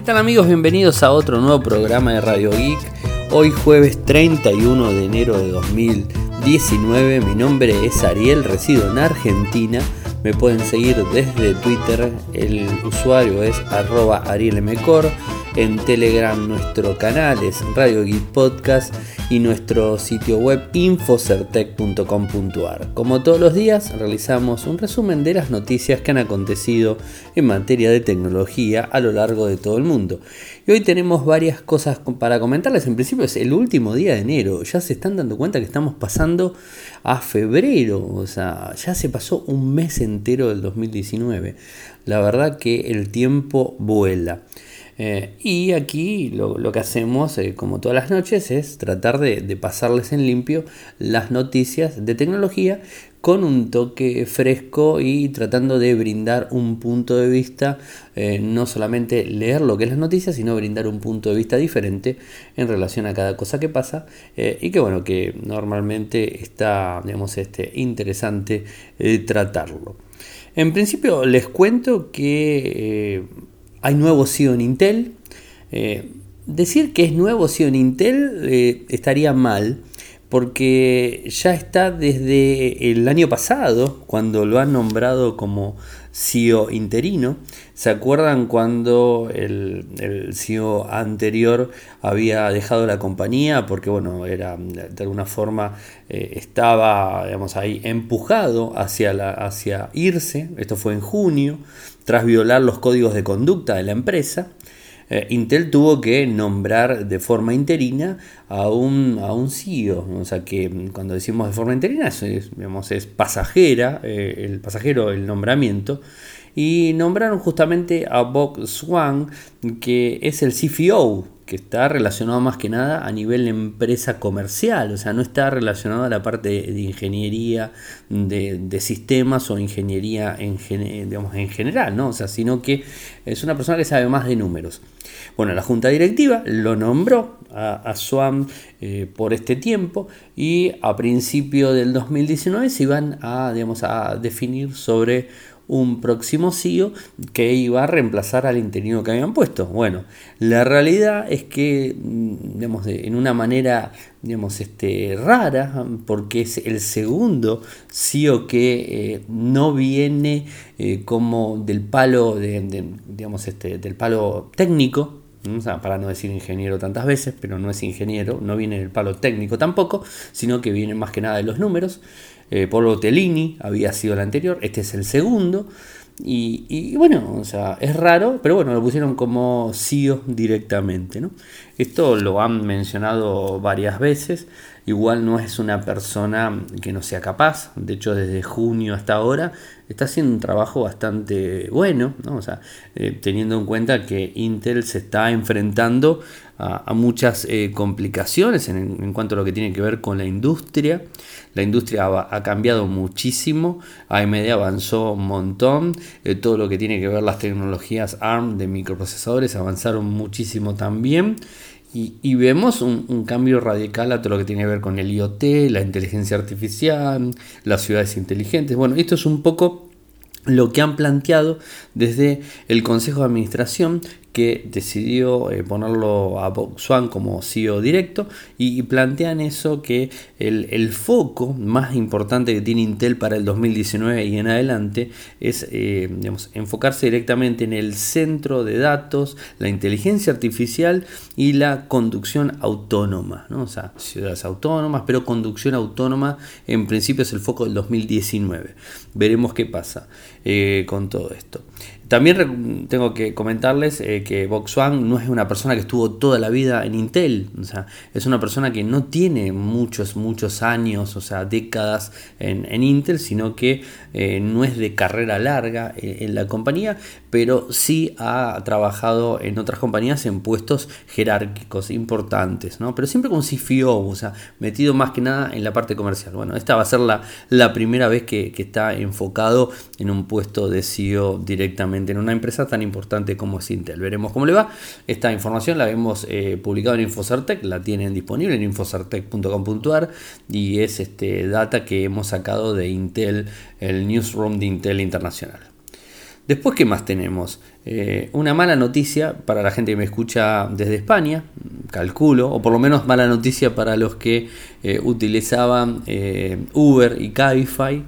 ¿Qué tal amigos? Bienvenidos a otro nuevo programa de Radio Geek. Hoy jueves 31 de enero de 2019. Mi nombre es Ariel, resido en Argentina. Me pueden seguir desde Twitter, el usuario es arroba arielmcor. En Telegram nuestro canal es Radio Geek Podcast y nuestro sitio web infocertec.com.ar. Como todos los días realizamos un resumen de las noticias que han acontecido en materia de tecnología a lo largo de todo el mundo. Y hoy tenemos varias cosas para comentarles. En principio es el último día de enero. Ya se están dando cuenta que estamos pasando a febrero. O sea, ya se pasó un mes entero del 2019. La verdad que el tiempo vuela. Eh, y aquí lo, que hacemos, eh, como todas las noches, es tratar de, pasarles en limpio las noticias de tecnología con un toque fresco y tratando de brindar un punto de vista, eh, no solamente leer lo que es las noticias, sino brindar un punto de vista diferente en relación a cada cosa que pasa y que bueno, que normalmente está, digamos, este, interesante tratarlo. En principio les cuento que hay nuevo CEO en Intel. Eh, decir que es nuevo CEO en Intel eh, estaría mal, porque ya está desde el año pasado, cuando lo han nombrado como CEO interino. ¿Se acuerdan cuando el, CEO anterior había dejado la compañía? Porque, bueno, era de alguna forma eh, estaba, digamos, ahí empujado hacia, la, hacia irse. Esto fue en junio tras violar los códigos de conducta de la empresa, eh, Intel tuvo que nombrar de forma interina a un, a un CEO. O sea que cuando decimos de forma interina, es, es pasajera, eh, el pasajero, el nombramiento. Y nombraron justamente a Bob Swan, que es el CFO que está relacionado más que nada a nivel empresa comercial, o sea, no está relacionado a la parte de ingeniería de, sistemas o ingeniería en, general, ¿no? O sea, sino que es una persona que sabe más de números. Bueno, la junta directiva lo nombró a, Swan eh, por este tiempo y a principio del 2019 se iban a, digamos, a definir sobre un próximo CEO que iba a reemplazar al interino que habían puesto. Bueno, la realidad es que, mm, en una manera, digamos, este, rara, porque es el segundo CEO que eh, no viene eh, como del palo, de, digamos, este, del palo técnico, para no decir ingeniero tantas veces, pero no es ingeniero, no viene del palo técnico tampoco, sino que viene más que nada de los números. Eh, Polo Tellini había sido el anterior, este es el segundo. Y, bueno, o sea, es raro, pero bueno, lo pusieron como CEO directamente. ¿no? Esto lo han mencionado varias veces. Igual no es una persona que no sea capaz. De hecho, desde junio hasta ahora está haciendo un trabajo bastante bueno. ¿no? O sea, eh, teniendo en cuenta que Intel se está enfrentando a, muchas eh, complicaciones en, cuanto a lo que tiene que ver con la industria. La industria ha, cambiado muchísimo, AMD avanzó un montón, eh, todo lo que tiene que ver las tecnologías ARM de microprocesadores avanzaron muchísimo también. Y, vemos un, un, cambio radical a todo lo que tiene que ver con el IoT, la inteligencia artificial, las ciudades inteligentes. Bueno, esto es un poco lo que han planteado desde el Consejo de Administración que decidió eh, ponerlo a Swan como CEO directo y, plantean eso que el, foco más importante que tiene Intel para el 2019 y en adelante es eh, enfocarse directamente en el centro de datos, la inteligencia artificial y la conducción autónoma, ¿no? o sea, ciudades autónomas, pero conducción autónoma en principio es el foco del 2019. Veremos qué pasa eh, con todo esto. También tengo que comentarles eh, que Volkswagen no es una persona que estuvo toda la vida en Intel, o sea, es una persona que no tiene muchos, muchos años, o sea, décadas en, Intel, sino que eh, no es de carrera larga eh, en la compañía, pero sí ha trabajado en otras compañías en puestos jerárquicos importantes, ¿no? Pero siempre con CFO, o sea, metido más que nada en la parte comercial. Bueno, esta va a ser la, la primera vez que, que está enfocado en un puesto de CEO directamente en una empresa tan importante como es Intel. Veremos cómo le va. Esta información la hemos eh, publicado en Infocertec, la tienen disponible en infocertec.com.ar y es este data que hemos sacado de Intel, el newsroom de Intel Internacional. Después, ¿qué más tenemos? Eh, una mala noticia para la gente que me escucha desde España, calculo, o por lo menos mala noticia para los que eh, utilizaban Uber y Cabify,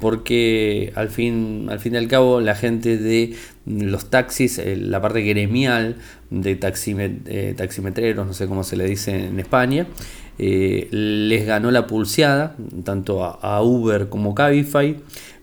porque al fin, al fin y al cabo la gente de los taxis, la parte gremial de taximetreros, no sé cómo se le dice en España, les ganó la pulseada, tanto a, Uber como Cabify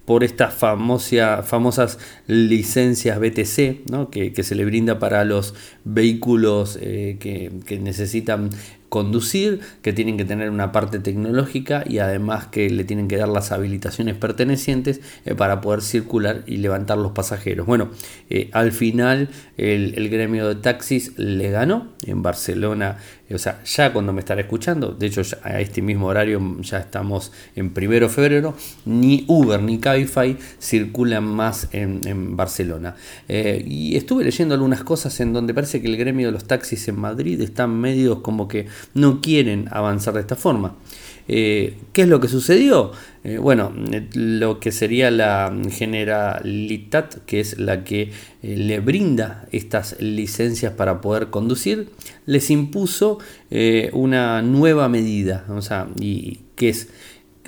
por estas famosas licencias BTC que, se le brinda para los vehículos eh, que, necesitan conducir, que tienen que tener una parte tecnológica y además que le tienen que dar las habilitaciones pertenecientes eh, para poder circular y levantar los pasajeros. Bueno, eh, al final el, gremio de taxis le ganó en Barcelona o sea, ya cuando me estará escuchando, de hecho a este mismo horario ya estamos en primero de febrero, ni Uber ni Cabify circulan más en, Barcelona. Eh, y estuve leyendo algunas cosas en donde parece que el gremio de los taxis en Madrid están medios como que no quieren avanzar de esta forma. Eh, ¿Qué es lo que sucedió? Eh, bueno, lo que sería la Generalitat, que es la que eh, le brinda estas licencias para poder conducir, les impuso una nueva medida, o sea, y que es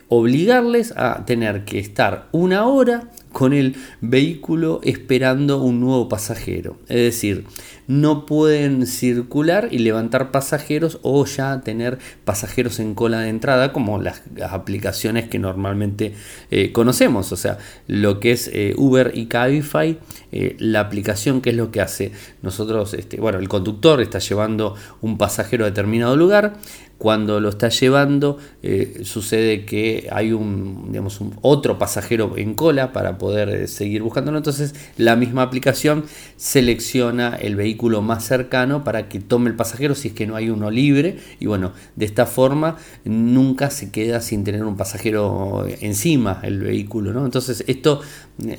obligarles a tener que estar una hora con el vehículo esperando un nuevo pasajero. Es decir, no pueden circular y levantar pasajeros o ya tener pasajeros en cola de entrada como las, aplicaciones que normalmente eh, conocemos. O sea, lo que es eh, Uber y Cabify, eh, la aplicación que es lo que hace. Nosotros, este, bueno, el conductor está llevando un pasajero a determinado lugar, cuando lo está llevando eh, sucede que hay un, digamos, un otro pasajero en cola para poder eh, seguir buscándolo. Entonces la misma aplicación selecciona el vehículo más cercano para que tome el pasajero si es que no hay uno libre. Y bueno, de esta forma nunca se queda sin tener un pasajero encima el vehículo. ¿no? Entonces esto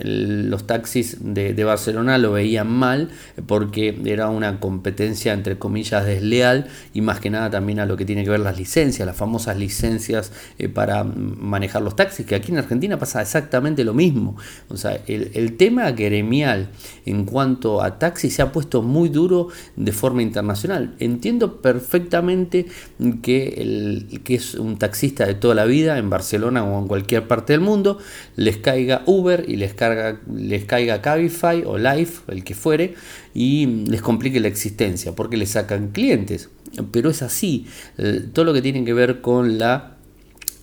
los taxis de, Barcelona lo veían mal porque era una competencia entre comillas desleal y más que nada también a lo que tiene que ver las licencias, las famosas licencias eh, para manejar los taxis, que aquí en Argentina pasa exactamente lo mismo. O sea, el, tema gremial en cuanto a taxis se ha puesto muy duro de forma internacional. Entiendo perfectamente que el que es un taxista de toda la vida en Barcelona o en cualquier parte del mundo, les caiga Uber y les, les caiga Cabify o Life, el que fuere, y les complique la existencia porque les sacan clientes pero es así. Eh, todo lo que tiene que ver con la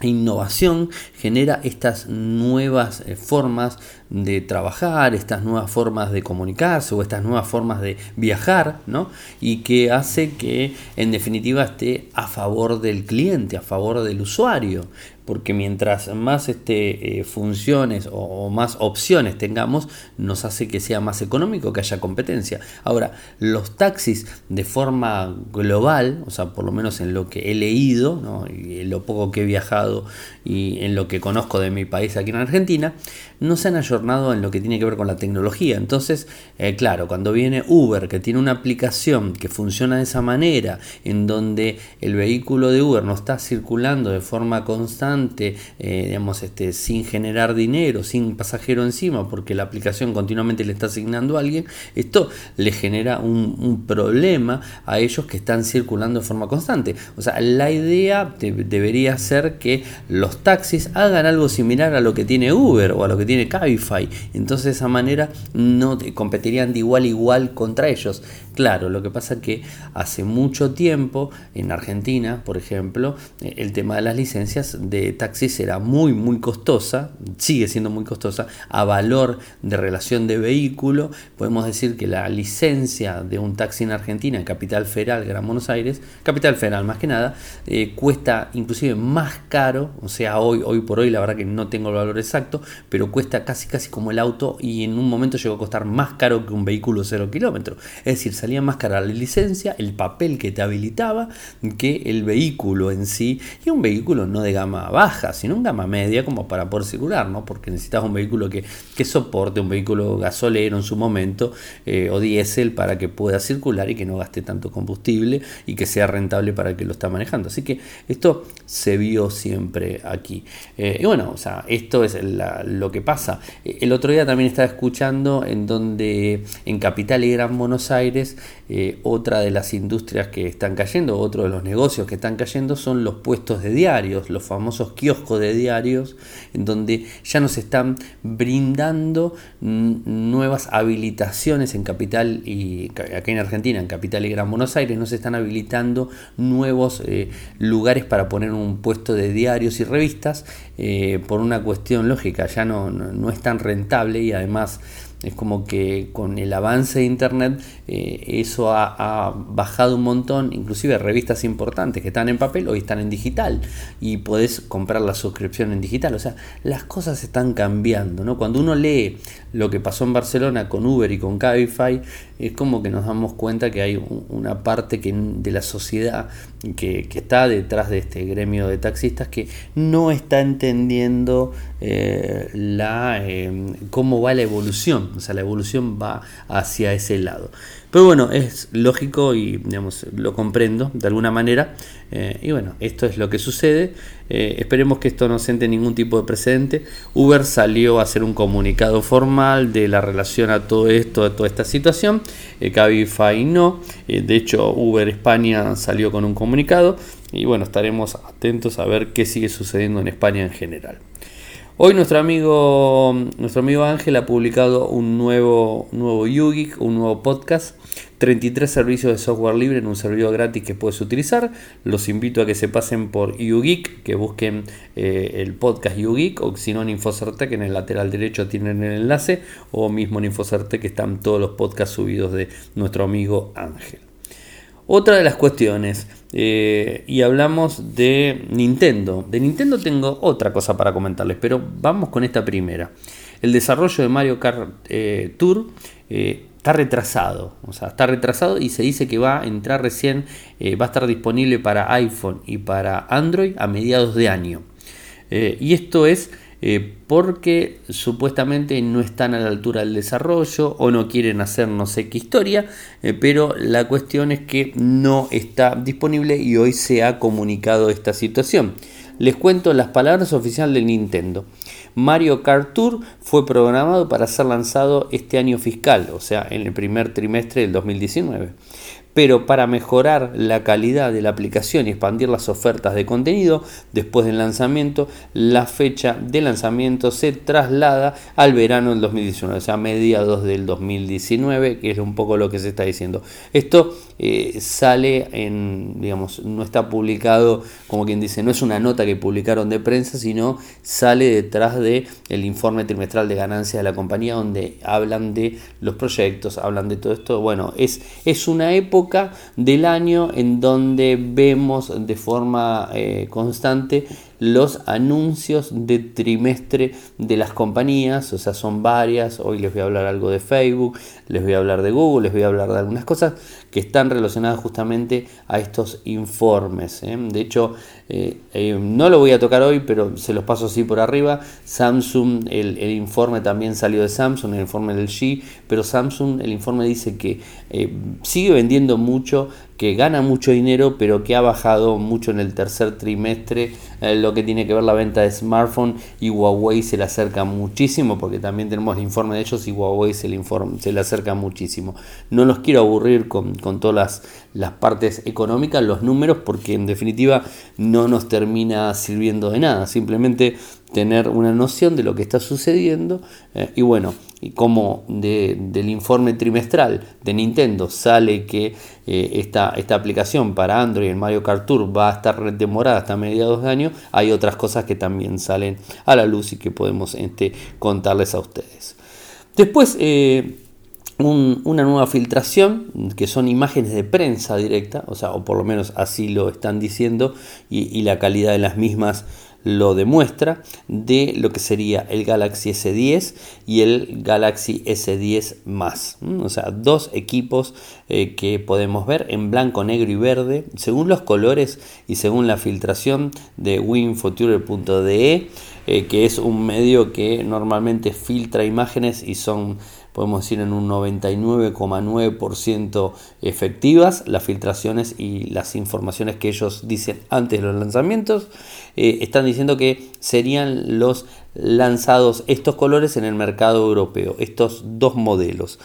innovación genera estas nuevas eh, formas de trabajar, estas nuevas formas de comunicarse o estas nuevas formas de viajar, ¿no? Y que hace que en definitiva esté a favor del cliente, a favor del usuario porque mientras más este, eh, funciones o, más opciones tengamos, nos hace que sea más económico, que haya competencia. Ahora, los taxis de forma global, o sea, por lo menos en lo que he leído, y en lo poco que he viajado y en lo que conozco de mi país aquí en Argentina, no se han en lo que tiene que ver con la tecnología. Entonces, eh, claro, cuando viene Uber, que tiene una aplicación que funciona de esa manera, en donde el vehículo de Uber no está circulando de forma constante, eh, digamos, este, sin generar dinero, sin pasajero encima, porque la aplicación continuamente le está asignando a alguien, esto le genera un, problema a ellos que están circulando de forma constante. O sea, la idea debería ser que los taxis hagan algo similar a lo que tiene Uber o a lo que tiene Cabify. Entonces de esa manera no competirían de igual a igual contra ellos. Claro, lo que pasa que hace mucho tiempo en Argentina, por ejemplo, eh, el tema de las licencias de taxis era muy, muy costosa, sigue siendo muy costosa, a valor de relación de vehículo. Podemos decir que la licencia de un taxi en Argentina, en Capital Federal, Gran Buenos Aires, Capital Federal más que nada, eh, cuesta inclusive más caro, o sea, hoy, hoy por hoy la verdad que no tengo el valor exacto, pero cuesta casi casi como el auto y en un momento llegó a costar más caro que un vehículo cero kilómetros. Es decir, salía más cara la licencia, el papel que te habilitaba, que el vehículo en sí, y un vehículo no de gama baja, sino en gama media como para poder circular, ¿no? Porque necesitas un vehículo que, que soporte, un vehículo gasolero en su momento eh, o diésel para que pueda circular y que no gaste tanto combustible y que sea rentable para el que lo está manejando. Así que esto se vio siempre aquí. Eh, y bueno, o sea, esto es lo que pasa. El otro día también estaba escuchando en donde en Capital y Gran Buenos Aires, eh, otra de las industrias que están cayendo, otro de los negocios que están cayendo son los puestos de diarios, los famosos kioscos de diarios, en donde ya nos están brindando nuevas habilitaciones en Capital y acá en Argentina, en Capital y Gran Buenos Aires, nos están habilitando nuevos eh, lugares para poner un puesto de diarios y revistas eh, por una cuestión lógica, ya no, no es tan rentable y además es como que con el avance de Internet eh, eso ha, bajado un montón, inclusive revistas importantes que están en papel hoy están en digital y podés comprar la suscripción en digital. O sea, las cosas están cambiando. ¿no? Cuando uno lee lo que pasó en Barcelona con Uber y con Cabify, es como que nos damos cuenta que hay una parte que, de la sociedad que, está detrás de este gremio de taxistas que no está entendiendo eh, la, eh, cómo va la evolución. O sea, la evolución va hacia ese lado. Pero bueno, es lógico y lo comprendo de alguna manera. Eh, y bueno, esto es lo que sucede. Esperemos que esto no siente ningún tipo de precedente. Uber salió a hacer un comunicado formal de la relación a todo esto, a toda esta situación. Cabify no. de hecho, Uber España salió con un comunicado. Y bueno, estaremos atentos a ver qué sigue sucediendo en España en general. Hoy nuestro amigo, nuestro amigo Ángel ha publicado un nuevo, nuevo YouGeek, un nuevo podcast, 33 servicios de software libre en un servidor gratis que puedes utilizar. Los invito a que se pasen por YouGeek, que busquen eh, el podcast YouGeek o si no en Infocertec, en el lateral derecho tienen el enlace o mismo en Infocertec están todos los podcasts subidos de nuestro amigo Ángel. Otra de las cuestiones, eh, y hablamos de Nintendo. De Nintendo tengo otra cosa para comentarles, pero vamos con esta primera. El desarrollo de Mario Kart eh, Tour eh, está retrasado, o sea, está retrasado y se dice que va a entrar recién, va a estar disponible para iPhone y para Android a mediados de año. y esto es eh, porque supuestamente no están a la altura del desarrollo o no quieren hacer no sé qué historia, eh, pero la cuestión es que no está disponible y hoy se ha comunicado esta situación. Les cuento las palabras oficiales de Nintendo. Mario Kart Tour fue programado para ser lanzado este año fiscal, o sea, en el primer trimestre del 2019 pero para mejorar la calidad de la aplicación y expandir las ofertas de contenido después del lanzamiento, la fecha de lanzamiento se traslada al verano del 2019, o sea, mediados del 2019, que es un poco lo que se está diciendo. Esto eh, sale en, digamos, no está publicado, como quien dice, no es una nota que publicaron de prensa, sino sale detrás de el informe trimestral de ganancias de la compañía, donde hablan de los proyectos, hablan de todo esto. Bueno, es, es una época del año en donde vemos de forma eh, constante los anuncios de trimestre de las compañías, o sea, son varias, hoy les voy a hablar algo de Facebook, les voy a hablar de Google, les voy a hablar de algunas cosas están relacionadas justamente a estos informes. ¿eh? De hecho, eh, eh, no lo voy a tocar hoy, pero se los paso así por arriba. Samsung, el, informe también salió de Samsung, el informe del G, pero Samsung, el informe dice que sigue vendiendo mucho que gana mucho dinero, pero que ha bajado mucho en el tercer trimestre, eh, lo que tiene que ver la venta de smartphone y Huawei se le acerca muchísimo, porque también tenemos el informe de ellos y Huawei se le, se le acerca muchísimo. No los quiero aburrir con, todas las, las partes económicas, los números, porque en definitiva no nos termina sirviendo de nada, simplemente tener una noción de lo que está sucediendo eh, y bueno, y como del informe trimestral de Nintendo sale que eh, esta, esta, aplicación para Android, el Mario Kart Tour, va a estar demorada hasta mediados de año, hay otras cosas que también salen a la luz y que podemos este, contarles a ustedes. Después, eh, una nueva filtración, que son imágenes de prensa directa, o sea, o por lo menos así lo están diciendo, y, la calidad de las mismas lo demuestra, de lo que sería el Galaxy S10 y el Galaxy S10 más. O sea, dos equipos eh, que podemos ver en blanco, negro y verde, según los colores y según la filtración de winfuture.de, eh, que es un medio que normalmente filtra imágenes y son podemos decir en un 99,9% efectivas las filtraciones y las informaciones que ellos dicen antes de los lanzamientos. Eh, están diciendo que serían los lanzados estos colores en el mercado europeo, estos dos modelos.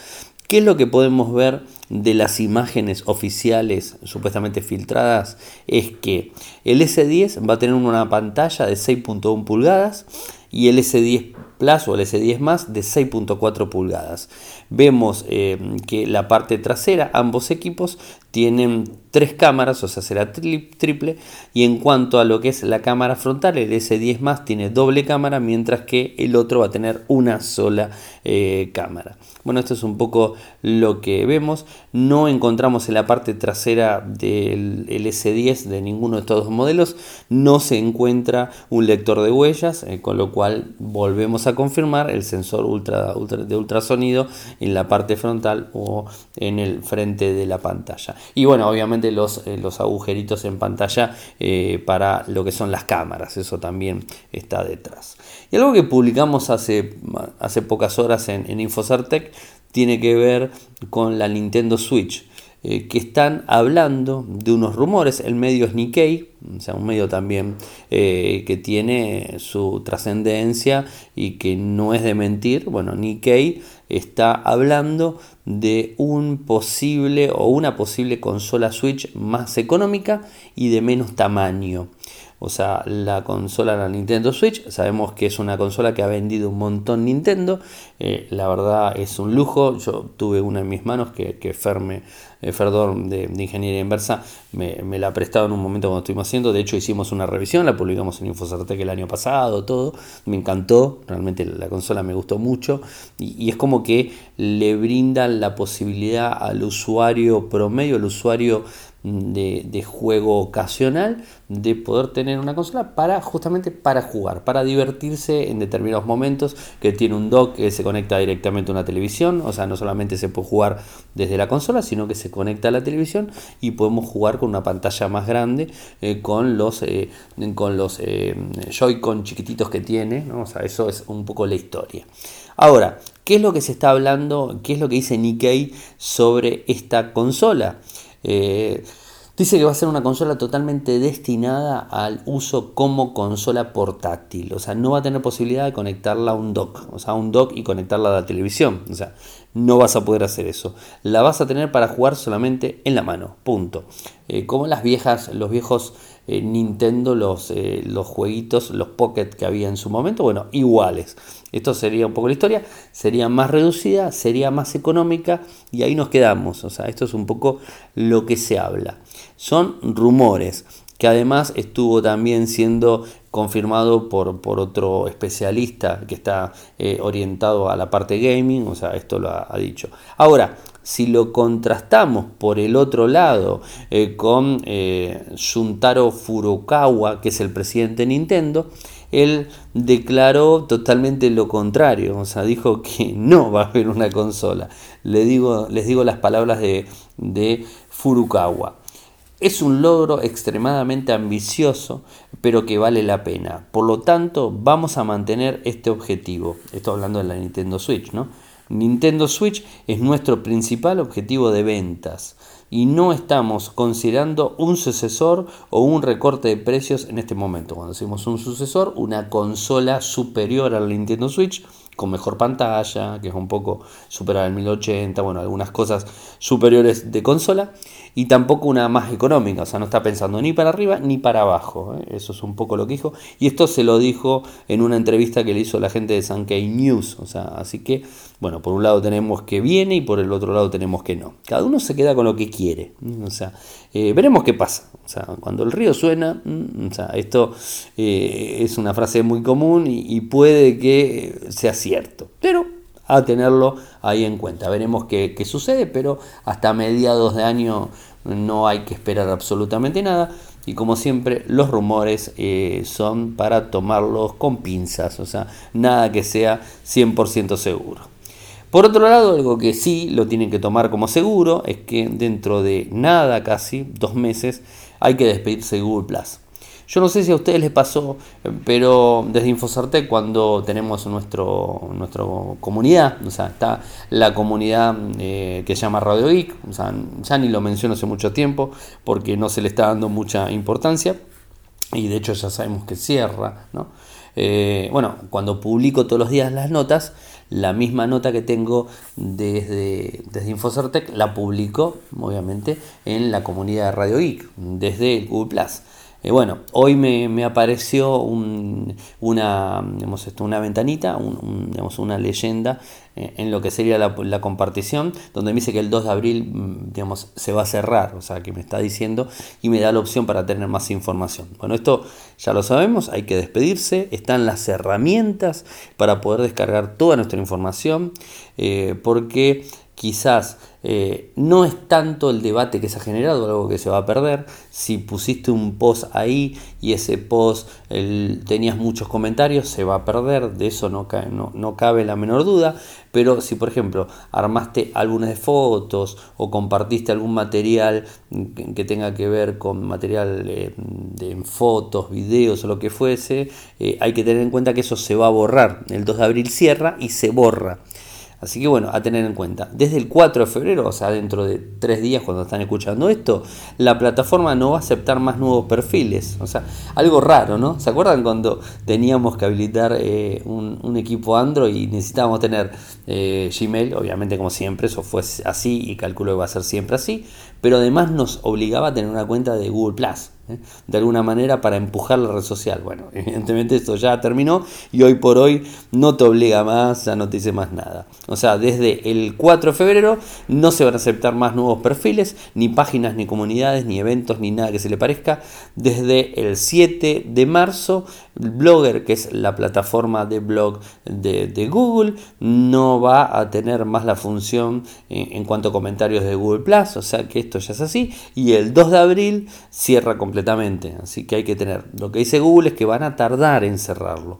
¿Qué es lo que podemos ver de las imágenes oficiales supuestamente filtradas? Es que el S10 va a tener una pantalla de 6.1 pulgadas y el S10 Plus o el S10 más de 6.4 pulgadas. Vemos eh, que la parte trasera, ambos equipos tienen tres cámaras, o sea, será triple. Y en cuanto a lo que es la cámara frontal, el S10 más tiene doble cámara, mientras que el otro va a tener una sola eh, cámara. Bueno, esto es un poco lo que vemos. No encontramos en la parte trasera del S10 de ninguno de estos dos modelos, no se encuentra un lector de huellas, eh, con lo cual volvemos a confirmar el sensor de ultrasonido en la parte frontal o en el frente de la pantalla. Y bueno, obviamente los, eh, los agujeritos en pantalla eh, para lo que son las cámaras, eso también está detrás. Y algo que publicamos hace, hace pocas horas en, en Infocertec tiene que ver con la Nintendo Switch. Eh, que están hablando de unos rumores. El medio es Nikkei, o sea, un medio también que tiene su trascendencia y que no es de mentir. Bueno, Nikkei está hablando de un posible o una posible consola Switch más económica y de menos tamaño. O sea, la consola, la Nintendo Switch, sabemos que es una consola que ha vendido un montón Nintendo. Eh, la verdad es un lujo. Yo tuve una en mis manos que, que Ferme, eh, Ferdor de, Ingeniería Inversa me, la ha prestado en un momento cuando estuvimos haciendo. De hecho, hicimos una revisión, la publicamos en Infocertec el año pasado, todo. Me encantó, realmente la consola me gustó mucho. Y, y es como que le brindan la posibilidad al usuario promedio, al usuario de, juego ocasional de poder tener una consola para justamente para jugar, para divertirse en determinados momentos, que tiene un dock que se conecta directamente a una televisión, o sea, no solamente se puede jugar desde la consola, sino que se conecta a la televisión y podemos jugar con una pantalla más grande eh, con los eh, con los eh, Joy-Con chiquititos que tiene, o sea, eso es un poco la historia. Ahora, ¿qué es lo que se está hablando? ¿Qué es lo que dice Nikkei sobre esta consola? Eh, dice que va a ser una consola totalmente destinada al uso como consola portátil. O sea, no va a tener posibilidad de conectarla a un dock. O sea, a un dock y conectarla a la televisión. O sea, no vas a poder hacer eso. La vas a tener para jugar solamente en la mano. Punto. Eh, como las viejas, los viejos eh, Nintendo, los, los jueguitos, los Pocket que había en su momento. Bueno, iguales. Esto sería un poco la historia, sería más reducida, sería más económica y ahí nos quedamos. O sea, esto es un poco lo que se habla. Son rumores que además estuvo también siendo confirmado por, por otro especialista que está eh, orientado a la parte gaming, o sea, esto lo ha, dicho. Ahora, si lo contrastamos por el otro lado eh, con eh, Shuntaro Furukawa, que es el presidente de Nintendo, él declaró totalmente lo contrario, o sea, dijo que no va a haber una consola. Le digo, les digo las palabras de, de Furukawa. Es un logro extremadamente ambicioso, pero que vale la pena. Por lo tanto, vamos a mantener este objetivo. Estoy hablando de la Nintendo Switch, ¿no? Nintendo Switch es nuestro principal objetivo de ventas y no estamos considerando un sucesor o un recorte de precios en este momento. Cuando decimos un sucesor, una consola superior al Nintendo Switch con mejor pantalla, que es un poco superior al 1080, bueno, algunas cosas superiores de consola, y tampoco una más económica, o sea, no está pensando ni para arriba ni para abajo, ¿eh? eso es un poco lo que dijo, y esto se lo dijo en una entrevista que le hizo la gente de Sankei News, o sea, así que, bueno, por un lado tenemos que viene y por el otro lado tenemos que no. Cada uno se queda con lo que quiere, o sea, eh, veremos qué pasa, o sea, cuando el río suena, mm, o sea, esto eh, es una frase muy común y puede que sea cierto. Pero a tenerlo ahí en cuenta. Veremos qué, sucede, pero hasta mediados de año no hay que esperar absolutamente nada. Y como siempre, los rumores eh, son para tomarlos con pinzas, o sea, nada que sea 100% seguro. Por otro lado, algo que sí lo tienen que tomar como seguro es que dentro de nada, casi dos meses, hay que despedirse de Google Plus. Yo no sé si a ustedes les pasó, pero desde Infosartec cuando tenemos nuestro, nuestra comunidad, o sea, está la comunidad eh, que se llama Radio Geek, o sea, ya ni lo menciono hace mucho tiempo porque no se le está dando mucha importancia y de hecho ya sabemos que cierra, ¿no? Eh, bueno, cuando publico todos los días las notas, la misma nota que tengo desde, desde Infocertec la publico, obviamente, en la comunidad de Radio Geek, desde Google Plus. Eh, bueno, hoy me, apareció una, una ventanita, una leyenda eh, en lo que sería la, compartición, donde me dice que el 2 de abril mm, digamos, se va a cerrar, o sea, que me está diciendo y me da la opción para tener más información. Bueno, esto ya lo sabemos, hay que despedirse, están las herramientas para poder descargar toda nuestra información, eh, porque quizás eh, no es tanto el debate que se ha generado, algo que se va a perder. Si pusiste un post ahí y ese post tenías muchos comentarios, se va a perder, de eso no, cabe la menor duda. Pero si, por ejemplo, armaste álbumes de fotos o compartiste algún material que, tenga que ver con material eh, de fotos, videos o lo que fuese, eh, hay que tener en cuenta que eso se va a borrar. El 2 de abril cierra y se borra. Así que bueno, a tener en cuenta. Desde el 4 de febrero, o sea, dentro de tres días cuando están escuchando esto, la plataforma no va a aceptar más nuevos perfiles. O sea, algo raro, ¿no? ¿Se acuerdan cuando teníamos que habilitar eh, un, equipo Android y necesitábamos tener eh, Gmail? Obviamente, como siempre, eso fue así y calculo que va a ser siempre así. Pero además nos obligaba a tener una cuenta de Google Plus. ¿Eh? de alguna manera para empujar la red social. Bueno, evidentemente esto ya terminó y hoy por hoy no te obliga más, ya no te dice más nada. O sea, desde el 4 de febrero no se van a aceptar más nuevos perfiles, ni páginas, ni comunidades, ni eventos, ni nada que se le parezca. Desde el 7 de marzo, Blogger, que es la plataforma de blog de, Google, no va a tener más la función en, cuanto a comentarios de Google Plus, o sea que esto ya es así. Y el 2 de abril cierra completamente. Así que hay que tener. Lo que dice Google es que van a tardar en cerrarlo.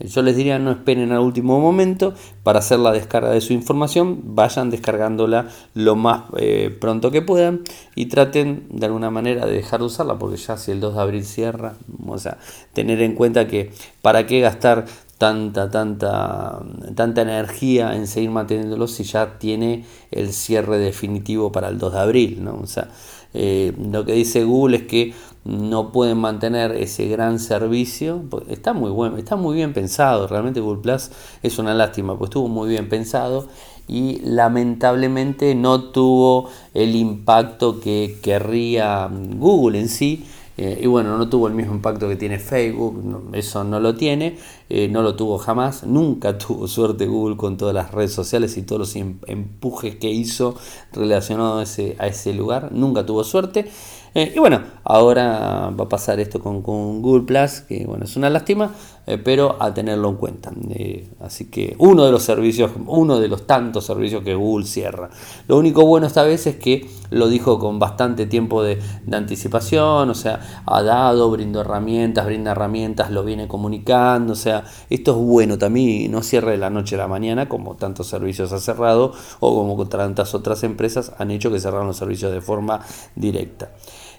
Yo les diría no esperen al último momento para hacer la descarga de su información, vayan descargándola lo más eh, pronto que puedan y traten de alguna manera de dejar de usarla porque ya si el 2 de abril cierra, o sea, tener en cuenta que para qué gastar tanta, tanta, tanta energía en seguir manteniéndolo si ya tiene el cierre definitivo para el 2 de abril, ¿no? O sea, eh, lo que dice Google es que no pueden mantener ese gran servicio. Está muy bueno, está muy bien pensado. Realmente Google Plus es una lástima, pues estuvo muy bien pensado y lamentablemente no tuvo el impacto que querría Google en sí eh, y bueno, no tuvo el mismo impacto que tiene Facebook, eso no lo tiene, eh, no lo tuvo jamás, nunca tuvo suerte Google con todas las redes sociales y todos los em-, empujes que hizo relacionado a ese, a ese lugar, nunca tuvo suerte. Eh, y bueno, ahora va a pasar esto con, Google Plus, que bueno, es una lástima, eh, pero a tenerlo en cuenta. Eh, así que uno de los servicios, uno de los tantos servicios que Google cierra. Lo único bueno esta vez es que lo dijo con bastante tiempo de, anticipación, o sea, ha dado, brindó herramientas, brinda herramientas, lo viene comunicando, o sea, esto es bueno también, no cierre de la noche a la mañana como tantos servicios ha cerrado o como tantas otras empresas han hecho que cerraron los servicios de forma directa.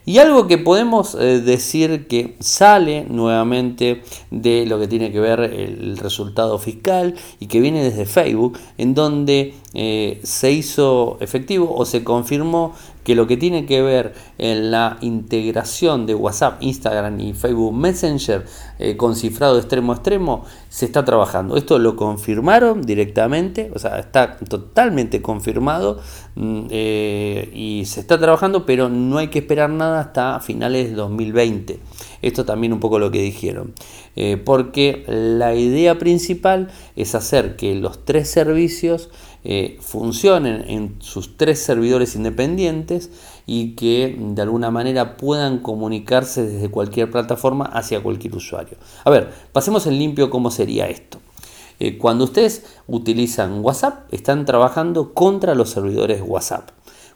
Y algo que podemos eh, decir que sale nuevamente de lo que tiene que ver el resultado fiscal y que viene desde Facebook, en donde eh, se hizo efectivo o se confirmó que lo que tiene que ver en la integración de WhatsApp, Instagram y Facebook Messenger eh, con cifrado extremo a extremo se está trabajando. Esto lo confirmaron directamente, o sea, está totalmente confirmado mm, eh, y se está trabajando, pero no hay que esperar nada hasta finales de 2020. Esto también un poco lo que dijeron. Porque la idea principal es hacer que los tres servicios eh, funcionen en sus tres servidores independientes y que de alguna manera puedan comunicarse desde cualquier plataforma hacia cualquier usuario. A ver, pasemos en limpio cómo sería esto. Eh, cuando ustedes utilizan WhatsApp, están trabajando contra los servidores WhatsApp.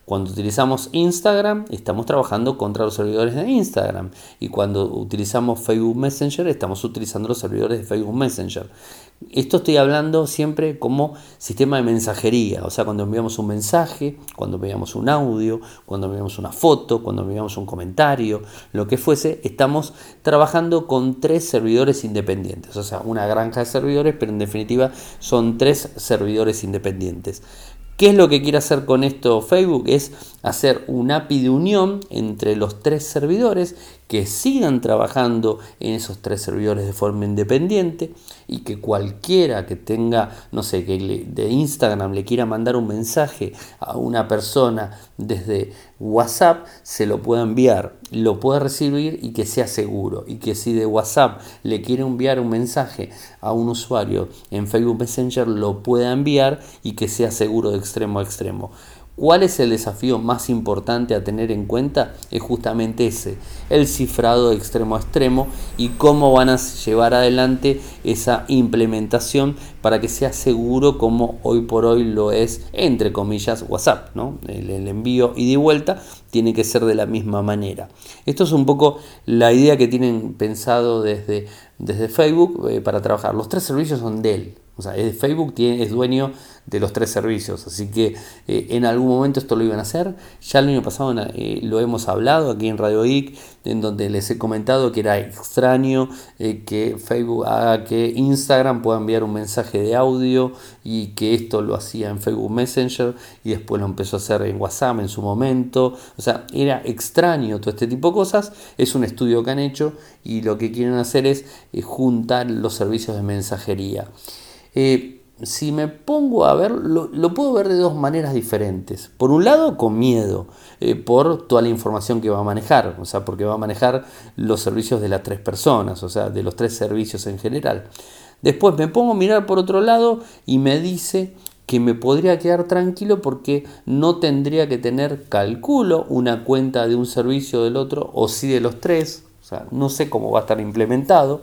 Cuando utilizamos Instagram, estamos trabajando contra los servidores de Instagram. Y cuando utilizamos Facebook Messenger, estamos utilizando los servidores de Facebook Messenger. Esto estoy hablando siempre como sistema de mensajería, o sea, cuando enviamos un mensaje, cuando enviamos un audio, cuando enviamos una foto, cuando enviamos un comentario, lo que fuese, estamos trabajando con tres servidores independientes, o sea, una granja de servidores, pero en definitiva son tres servidores independientes. ¿Qué es lo que quiere hacer con esto Facebook? Es hacer un API de unión entre los tres servidores que sigan trabajando en esos tres servidores de forma independiente y que cualquiera que tenga, no sé, que de Instagram le quiera mandar un mensaje a una persona desde WhatsApp, se lo pueda enviar, lo pueda recibir y que sea seguro. Y que si de WhatsApp le quiere enviar un mensaje a un usuario en Facebook Messenger, lo pueda enviar y que sea seguro de extremo a extremo. ¿Cuál es el desafío más importante a tener en cuenta? Es justamente ese, el cifrado de extremo a extremo y cómo van a llevar adelante esa implementación para que sea seguro como hoy por hoy lo es, entre comillas, WhatsApp. ¿no? El, envío y de vuelta tiene que ser de la misma manera. Esto es un poco la idea que tienen pensado desde, desde Facebook eh, para trabajar. Los tres servicios son de él. O sea, Facebook es dueño de los tres servicios. Así que eh, en algún momento esto lo iban a hacer. Ya el año pasado eh, lo hemos hablado aquí en Radio IC, en donde les he comentado que era extraño eh, que Facebook haga que Instagram pueda enviar un mensaje de audio y que esto lo hacía en Facebook Messenger y después lo empezó a hacer en WhatsApp en su momento. O sea, era extraño todo este tipo de cosas. Es un estudio que han hecho y lo que quieren hacer es juntar los servicios de mensajería si me pongo a ver, lo, puedo ver de dos maneras diferentes. Por un lado, con miedo, eh, por toda la información que va a manejar, o sea, porque va a manejar los servicios de las tres personas, o sea, de los tres servicios en general. Después me pongo a mirar por otro lado y me dice que me podría quedar tranquilo porque no tendría que tener, calculo, una cuenta de un servicio del otro o sí de los tres, o sea, no sé cómo va a estar implementado.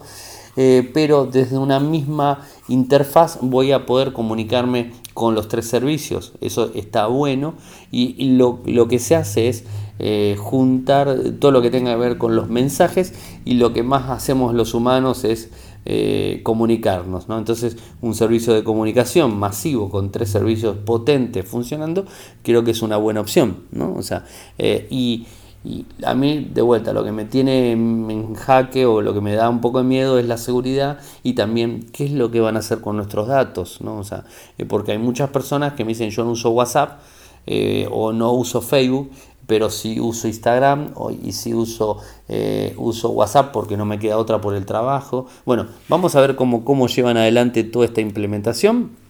Eh, pero desde una misma interfaz voy a poder comunicarme con los tres servicios. Eso está bueno y, lo, que se hace es eh, juntar todo lo que tenga que ver con los mensajes y lo que más hacemos los humanos es eh, comunicarnos. Entonces un servicio de comunicación masivo con tres servicios potentes funcionando creo que es una buena opción. ¿no? O sea, y y a mí, de vuelta, lo que me tiene en jaque o lo que me da un poco de miedo es la seguridad y también qué es lo que van a hacer con nuestros datos, ¿no? O sea, eh, porque hay muchas personas que me dicen yo no uso WhatsApp eh, o no uso Facebook, pero sí uso Instagram y sí uso, eh, uso WhatsApp porque no me queda otra por el trabajo. Bueno, vamos a ver cómo, cómo llevan adelante toda esta implementación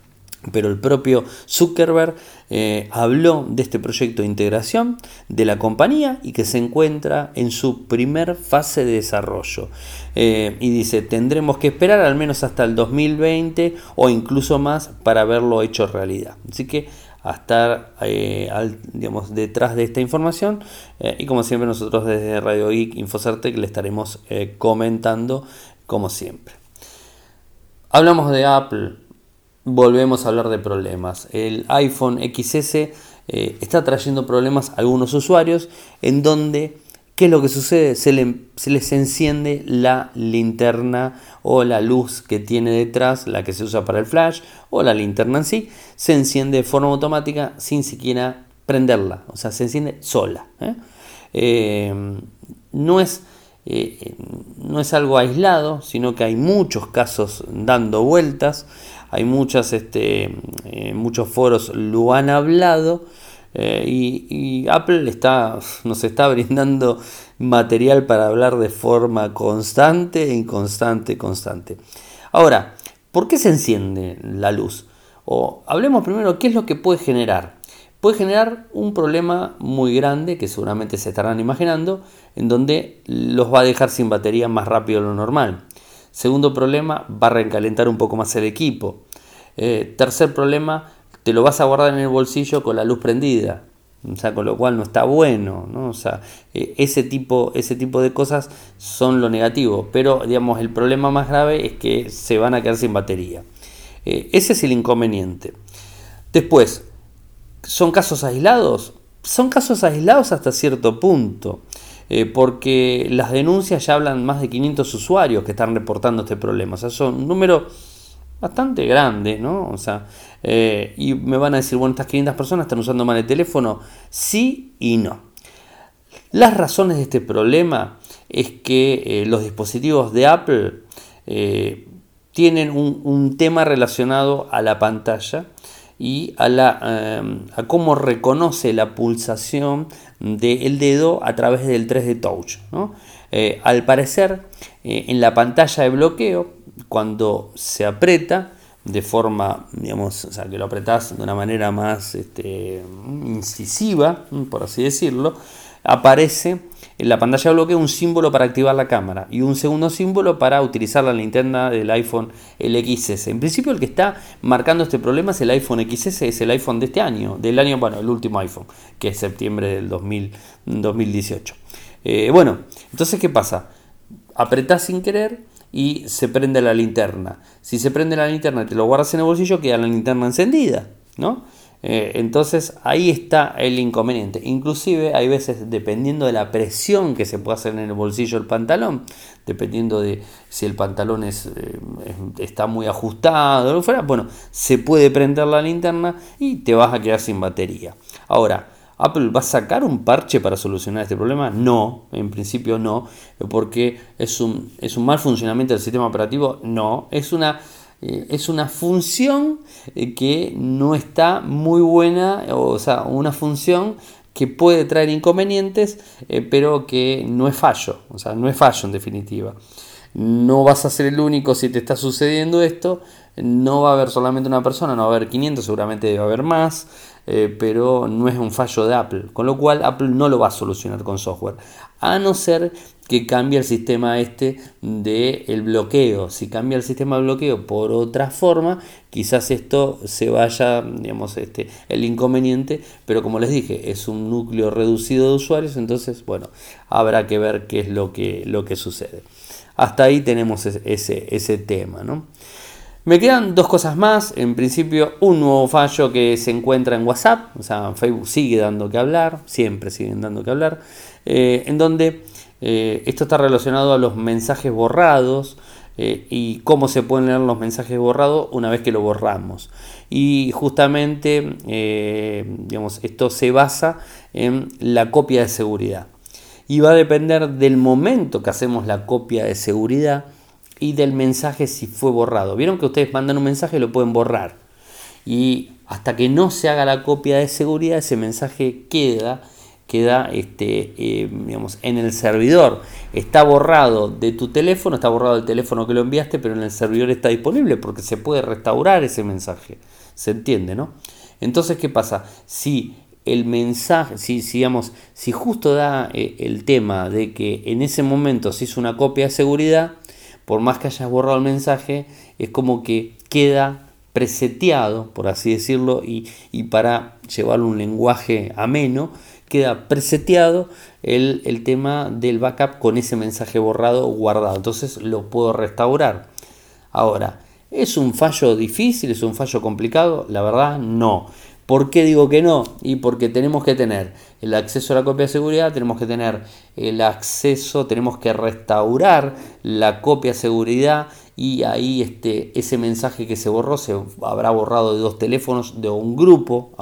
pero el propio Zuckerberg eh, habló de este proyecto de integración de la compañía y que se encuentra en su primer fase de desarrollo. Eh, y dice, tendremos que esperar al menos hasta el 2020 o incluso más para verlo hecho realidad. Así que a estar eh, digamos, detrás de esta información y como siempre nosotros desde Radio Geek Infocertec le estaremos comentando como siempre. Hablamos de Apple volvemos a hablar de problemas. El iPhone XS eh, está trayendo problemas a algunos usuarios en donde, ¿qué es lo que sucede? Se, les enciende la linterna o la luz que tiene detrás, la que se usa para el flash o la linterna en sí, se enciende de forma automática sin siquiera prenderla, o sea, se enciende sola. ¿eh? Eh, no es... no es algo aislado, sino que hay muchos casos dando vueltas hay muchas, este, eh, muchos foros lo han hablado eh, y, Apple está, nos está brindando material para hablar de forma constante, inconstante, constante. Ahora, ¿por qué se enciende la luz? O hablemos primero qué es lo que puede generar. Puede generar un problema muy grande que seguramente se estarán imaginando, en donde los va a dejar sin batería más rápido de lo normal. Segundo problema, va a recalentar un poco más el equipo. Eh, tercer problema, te lo vas a guardar en el bolsillo con la luz prendida. O sea, con lo cual no está bueno, ¿no? O sea, eh, ese, tipo, ese tipo de cosas son lo negativo. Pero, digamos, el problema más grave es que se van a quedar sin batería. Eh, ese es el inconveniente. Después, ¿son casos aislados? Son casos aislados hasta cierto punto. Eh, porque las denuncias ya hablan más de 500 usuarios que están reportando este problema. O sea, son un número bastante grande, ¿no? O sea, eh, y me van a decir, bueno, estas 500 personas están usando mal el teléfono. Sí y no. Las razones de este problema es que eh, los dispositivos de Apple tienen un, tema relacionado a la pantalla y a, la, a cómo reconoce la pulsación del dedo a través del 3D Touch. Eh, al parecer, eh, en la pantalla de bloqueo, cuando se aprieta de forma, digamos, o sea, que lo apretás de una manera más este, incisiva, por así decirlo, aparece en la pantalla de bloqueo un símbolo para activar la cámara y un segundo símbolo para utilizar la linterna del iPhone XS. En principio el que está marcando este problema es el iPhone XS, es el iPhone de este año, del año, bueno, el último iPhone, que es septiembre del 2018. Eh, bueno, entonces ¿qué pasa? Apretás sin querer y se prende la linterna. Si se prende la linterna y te lo guardas en el bolsillo, queda la linterna encendida, ¿no? Eh, entonces ahí está el inconveniente. Inclusive hay veces, dependiendo de la presión que se puede hacer en el bolsillo del pantalón, dependiendo de si el pantalón es, eh, está muy ajustado o lo fuera, bueno, se puede prender la linterna y te vas a quedar sin batería. Ahora, ¿Apple va a sacar un parche para solucionar este problema? No, en principio no, porque es un, es un mal funcionamiento del sistema operativo, no, es una eh, es una función eh, que no está muy buena, o sea, una función que puede traer inconvenientes, eh, pero que no es fallo, o sea, no es fallo en definitiva. No vas a ser el único si te está sucediendo esto, no va a haber solamente una persona, no va a haber 500, seguramente debe haber más, pero no es un fallo de Apple, con lo cual Apple no lo va a solucionar con software, a no ser que cambie el sistema este de el bloqueo. Si cambia el sistema de bloqueo por otra forma, quizás esto se vaya, digamos, este, el inconveniente, pero como les dije, es un núcleo reducido de usuarios, entonces, bueno, habrá que ver qué es lo que, lo que sucede. Hasta ahí tenemos ese, ese tema, ¿no? Me quedan dos cosas más. En principio, un nuevo fallo que se encuentra en WhatsApp. O sea, Facebook sigue dando que hablar, siempre siguen dando que hablar. Eh, en donde eh, esto está relacionado a los mensajes borrados eh, y cómo se pueden leer los mensajes borrados una vez que lo borramos. Y justamente, eh, digamos, esto se basa en la copia de seguridad. Y va a depender del momento que hacemos la copia de seguridad y del mensaje si fue borrado. Vieron que ustedes mandan un mensaje y lo pueden borrar. Y hasta que no se haga la copia de seguridad, ese mensaje queda queda este, eh, digamos, en el servidor. Está borrado de tu teléfono, está borrado del teléfono que lo enviaste, pero en el servidor está disponible porque se puede restaurar ese mensaje. ¿Se entiende, no? Entonces, ¿qué pasa? Si el mensaje, si, digamos, si justo da eh, el tema de que en ese momento se hizo una copia de seguridad, por más que hayas borrado el mensaje, es como que queda preseteado, por así decirlo, y, y para llevarlo un lenguaje ameno, queda preseteado el, el, tema del backup con ese mensaje borrado guardado. Entonces lo puedo restaurar. Ahora, ¿es un fallo difícil? ¿Es un fallo complicado? La verdad, no. ¿Por qué digo que no? Y porque tenemos que tener el acceso a la copia de seguridad, tenemos que tener el acceso, tenemos que restaurar la copia de seguridad y ahí este, ese mensaje que se borró se habrá borrado de dos teléfonos de un grupo,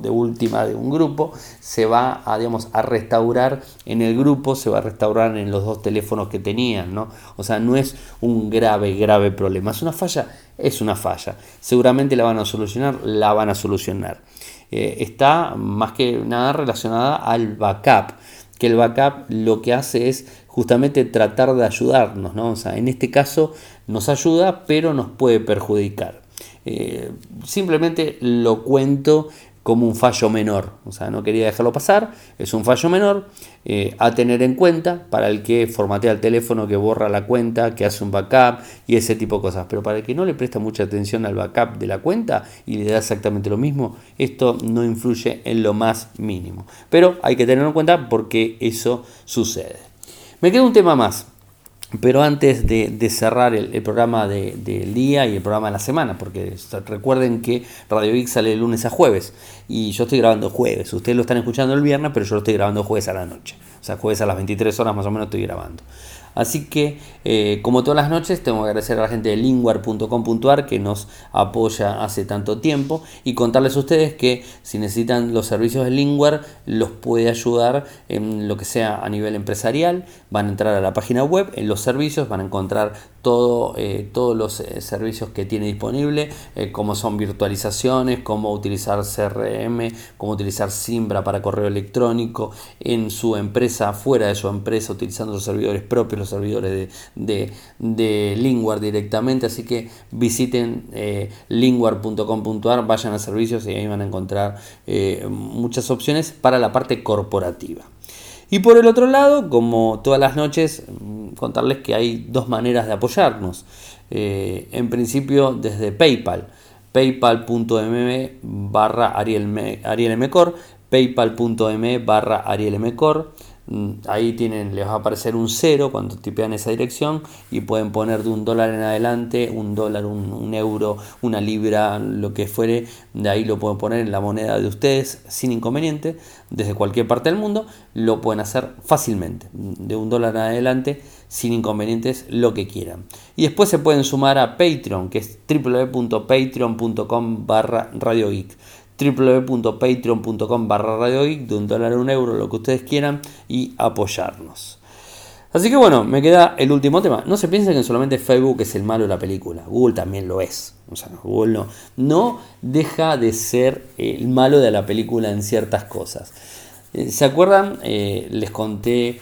de última de un grupo, se va a, digamos, a restaurar en el grupo, se va a restaurar en los dos teléfonos que tenían, ¿no? O sea, no es un grave, grave problema, es una falla, es una falla. Seguramente la van a solucionar, la van a solucionar. Eh, está más que nada relacionada al backup que el backup lo que hace es justamente tratar de ayudarnos, ¿no? O sea, en este caso nos ayuda, pero nos puede perjudicar. Eh, simplemente lo cuento como un fallo menor. O sea, no quería dejarlo pasar, es un fallo menor eh, a tener en cuenta para el que formatea el teléfono, que borra la cuenta, que hace un backup y ese tipo de cosas. Pero para el que no le presta mucha atención al backup de la cuenta y le da exactamente lo mismo, esto no influye en lo más mínimo. Pero hay que tenerlo en cuenta porque eso sucede. Me queda un tema más. Pero antes de, cerrar el, programa del día y el programa de la semana, porque recuerden que Radio X sale de lunes a jueves y yo estoy grabando jueves. Ustedes lo están escuchando el viernes, pero yo lo estoy grabando jueves a la noche. O sea, jueves a las 23 horas más o menos estoy grabando. Así que, eh, como todas las noches, tengo que agradecer a la gente de linguar.com.ar que nos apoya hace tanto tiempo y contarles a ustedes que si necesitan los servicios de Linguar, los puede ayudar en lo que sea a nivel empresarial. Van a entrar a la página web, en los servicios, van a encontrar todo, eh, todos los eh, servicios que tiene disponible, como son virtualizaciones, cómo utilizar CRM, cómo utilizar Simbra para correo electrónico en su empresa, fuera de su empresa, utilizando los servidores propios servidores de, de, directamente. Así que visiten eh, vayan a servicios y ahí van a encontrar eh, muchas opciones para la parte corporativa. Y por el otro lado, como todas las noches, mm, contarles que hay dos maneras de apoyarnos. Eh, en principio desde PayPal, paypal.me barra arielmecor, paypal.me barra arielmecor. Mm, ahí tienen, les va a aparecer un cero cuando tipean esa dirección y pueden poner de un dólar en adelante, un dólar, un, euro, una libra, lo que fuere. De ahí lo pueden poner en la moneda de ustedes sin inconveniente, desde cualquier parte del mundo. Lo pueden hacer fácilmente, de un dólar en adelante, sin inconvenientes, lo que quieran. Y después se pueden sumar a Patreon, que es www.patreon.com barra Radio Geek www.patreon.com barra radio de un dólar un euro, lo que ustedes quieran, y apoyarnos. Así que bueno, me queda el último tema. No se piensen que solamente Facebook es el malo de la película. Google también lo es. O sea, Google no, no deja de ser el malo de la película en ciertas cosas. Eh, ¿Se acuerdan? Eh, les conté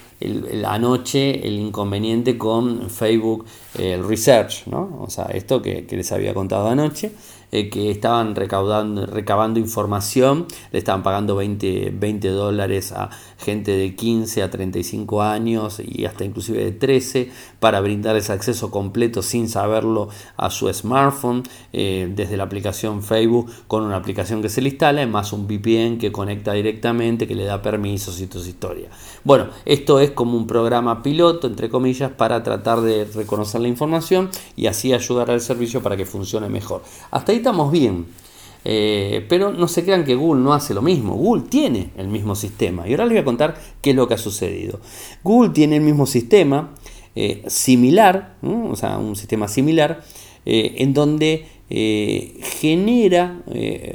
anoche el inconveniente con Facebook, el Research, ¿no? O sea, esto que les había contado anoche. Eh, que estaban recaudando, recabando información, le estaban pagando 20, 20 dólares a gente de 15 a 35 años y hasta inclusive de 13 para brindarles acceso completo sin saberlo a su smartphone eh, desde la aplicación Facebook con una aplicación que se le instala más un VPN que conecta directamente que le da permisos y toda esa historia. Bueno, esto es como un programa piloto entre comillas para tratar de reconocer la información y así ayudar al servicio para que funcione mejor. Hasta ahí estamos bien. Eh, pero no se crean que Google no hace lo mismo. Google tiene el mismo sistema. Y ahora les voy a contar qué es lo que ha sucedido. Google tiene el mismo sistema eh, similar, o sea, un sistema similar, eh, en donde genera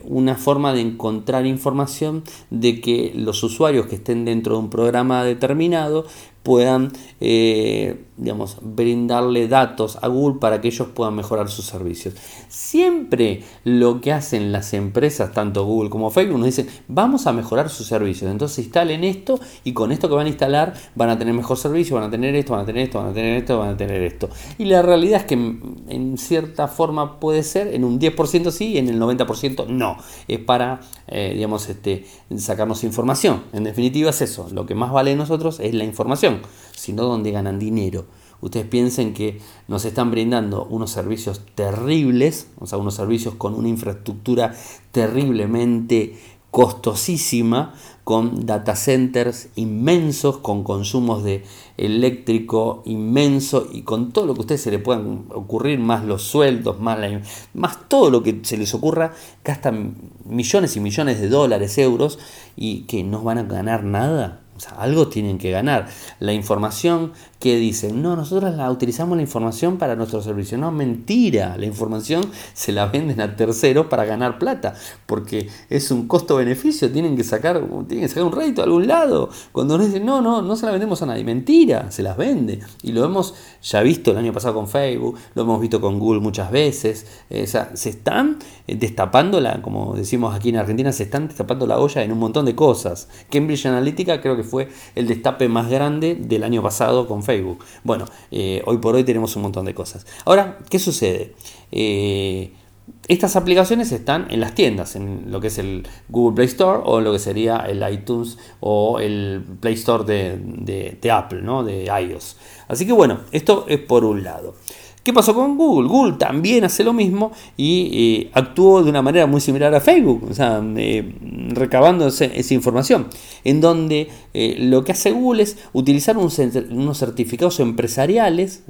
una forma de encontrar información de que los usuarios que estén dentro de un programa determinado puedan digamos, brindarle datos a Google para que ellos puedan mejorar sus servicios. Siempre lo que hacen las empresas, tanto Google como Facebook, nos dicen, vamos a mejorar sus servicios. Entonces instalen esto y con esto que van a instalar van a tener mejor servicio, van a tener esto, van a tener esto, van a tener esto, van a tener esto. Y la realidad es que en cierta forma puede ser, en un 10% sí y en el 90% no. Es para, eh, digamos, este, sacarnos información. En definitiva es eso. Lo que más vale de nosotros es la información sino donde ganan dinero. Ustedes piensen que nos están brindando unos servicios terribles, o sea, unos servicios con una infraestructura terriblemente costosísima, con data centers inmensos, con consumos de eléctrico inmenso y con todo lo que a ustedes se le puedan ocurrir, más los sueldos, más, más todo lo que se les ocurra, gastan millones y millones de dólares, euros, y que no van a ganar nada. O sea, algo tienen que ganar. La información que dicen, no, nosotros la utilizamos la información para nuestro servicio. No, mentira, la información se la venden a terceros para ganar plata, porque es un costo-beneficio, tienen que sacar, tienen que sacar un rédito a algún lado. Cuando nos dicen, no, no, no se la vendemos a nadie, mentira, se las vende. Y lo hemos ya visto el año pasado con Facebook, lo hemos visto con Google muchas veces. Eh, se están eh, destapando la, como decimos aquí en Argentina, se están destapando la olla en un montón de cosas. Cambridge Analytica creo que fue el destape más grande del año pasado con Facebook. Bueno, eh, hoy por hoy tenemos un montón de cosas. Ahora, ¿qué sucede? Eh, estas aplicaciones están en las tiendas, en lo que es el Google Play Store o lo que sería el iTunes o el Play Store de, Apple, ¿no? de iOS. Así que bueno, esto es por un lado. ¿Qué pasó con Google? Google también hace lo mismo y eh, actuó de una manera muy similar a Facebook, o sea, eh, recabando esa información, en donde lo que hace Google es utilizar unos certificados empresariales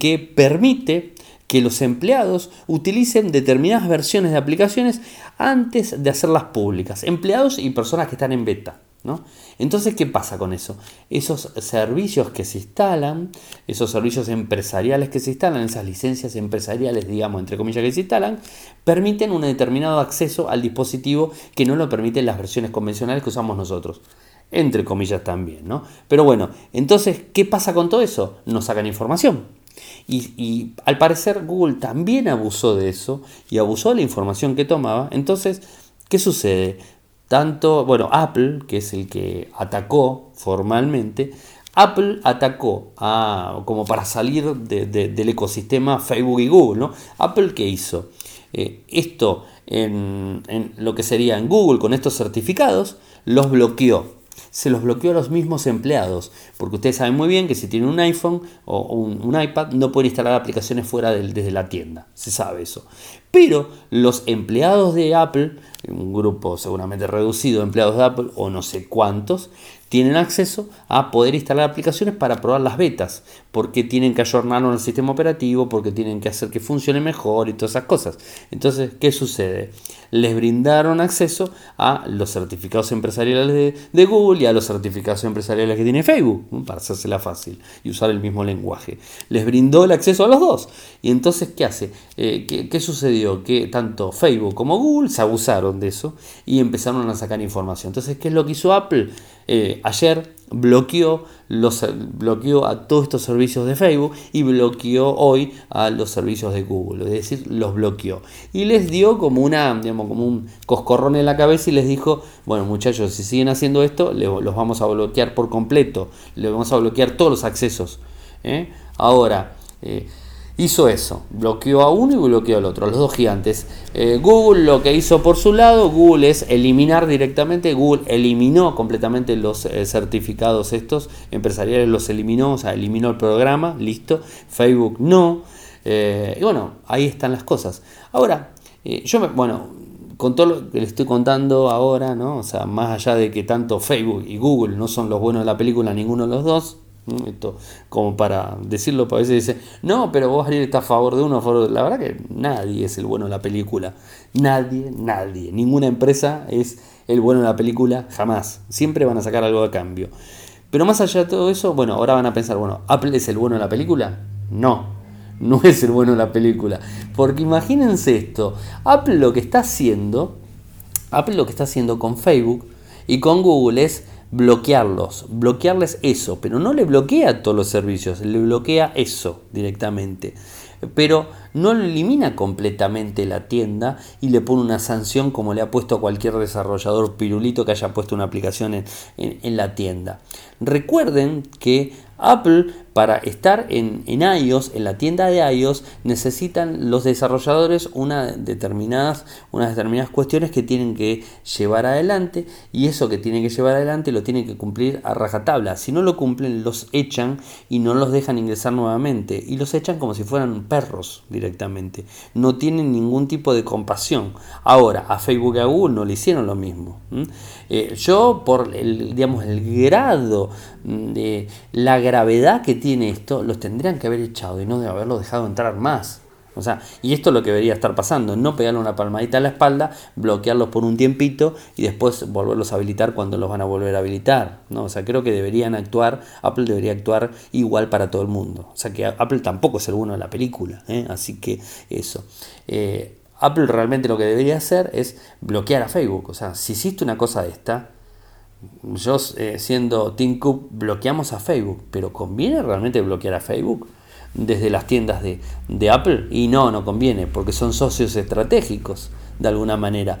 que permite que los empleados utilicen determinadas versiones de aplicaciones antes de hacerlas públicas. Empleados y personas que están en beta. ¿No? Entonces, ¿qué pasa con eso? Esos servicios que se instalan, esos servicios empresariales que se instalan, esas licencias empresariales, digamos, entre comillas, que se instalan, permiten un determinado acceso al dispositivo que no lo permiten las versiones convencionales que usamos nosotros entre comillas también, ¿no? Pero bueno, entonces, ¿qué pasa con todo eso? Nos sacan información. Y, al parecer Google también abusó de eso y abusó de la información que tomaba. Entonces, ¿qué sucede? Tanto, bueno, Apple, que es el que atacó formalmente, Apple atacó a, como para salir del ecosistema Facebook y Google. Apple, ¿qué hizo? Eh, esto en, en lo que sería en Google con estos certificados, los bloqueó se los bloqueó a los mismos empleados, porque ustedes saben muy bien que si tienen un iPhone o un, iPad no pueden instalar aplicaciones fuera desde la tienda, se sabe eso. Pero los empleados de Apple, un grupo seguramente reducido de empleados de Apple o no sé cuántos, tienen acceso a poder instalar aplicaciones para probar las betas, porque tienen que ayornarlo en el sistema operativo, porque tienen que hacer que funcione mejor y todas esas cosas. Entonces, ¿qué sucede? Les brindaron acceso a los certificados empresariales de, Google y a los certificados empresariales que tiene Facebook, para hacérsela fácil y usar el mismo lenguaje. Les brindó el acceso a los dos. Y entonces, ¿qué hace? Eh, ¿qué, ¿Qué sucedió? Que tanto Facebook como Google se abusaron de eso y empezaron a sacar información. Entonces, ¿qué es lo que hizo Apple? Eh, ayer bloqueó, los, bloqueó a todos estos servicios de Facebook y bloqueó hoy a los servicios de Google, es decir, los bloqueó. Y les dio como, una, como un coscorrón en la cabeza y les dijo, bueno muchachos, si siguen haciendo esto, los vamos a bloquear por completo, les vamos a bloquear todos los accesos. ¿eh? Ahora, eh, hizo eso, bloqueó a uno y bloqueó al otro, los dos gigantes. Eh, Google lo que hizo por su lado, Google es eliminar directamente, Google eliminó completamente los eh, certificados estos empresariales, los eliminó, o sea, eliminó el programa, listo, Facebook no. Eh, y bueno, ahí están las cosas. Ahora, yo me, bueno, con todo lo que le estoy contando ahora, ¿no? O sea, más allá de que tanto Facebook y Google no son los buenos de la película, ninguno de los dos, esto, como para decirlo, a veces dice, no, pero vos Ariel está a favor de uno, a favor de... La verdad que nadie es el bueno de la película. Nadie, nadie. Ninguna empresa es el bueno de la película, jamás. Siempre van a sacar algo a cambio. Pero más allá de todo eso, bueno, ahora van a pensar, bueno, ¿Apple es el bueno de la película? No, no es el bueno de la película. Porque imagínense esto, Apple lo que está haciendo, Apple lo que está haciendo con Facebook y con Google es bloquearlos, bloquearles eso, pero no le bloquea todos los servicios, le bloquea eso directamente. Pero no lo elimina completamente la tienda y le pone una sanción como le ha puesto a cualquier desarrollador pirulito que haya puesto una aplicación en, en la tienda. Recuerden que Apple para estar en, iOS, en la tienda de iOS, necesitan los desarrolladores una determinadas, unas determinadas cuestiones que tienen que llevar adelante y eso que tienen que llevar adelante lo tienen que cumplir a rajatabla. Si no lo cumplen, los echan y no los dejan ingresar nuevamente y los echan como si fueran perros directamente. No tienen ningún tipo de compasión. Ahora, a Facebook y a Google no le hicieron lo mismo. Eh, yo, por el, digamos, el grado de la gravedad que tiene esto, los tendrían que haber echado y no de haberlo dejado entrar más. O sea, y esto es lo que debería estar pasando, no pegarle una palmadita a la espalda, bloquearlos por un tiempito y después volverlos a habilitar cuando los van a volver a habilitar. ¿no? O sea, creo que deberían actuar, Apple debería actuar igual para todo el mundo. O sea, que Apple tampoco es el bueno de la película, ¿eh? así que eso. Eh, Apple realmente lo que debería hacer es bloquear a Facebook. O sea, si hiciste una cosa de esta, yo eh, siendo Tim Cook bloqueamos a Facebook, pero ¿conviene realmente bloquear a Facebook desde las tiendas de, Apple? Y no, no conviene, porque son socios estratégicos de alguna manera.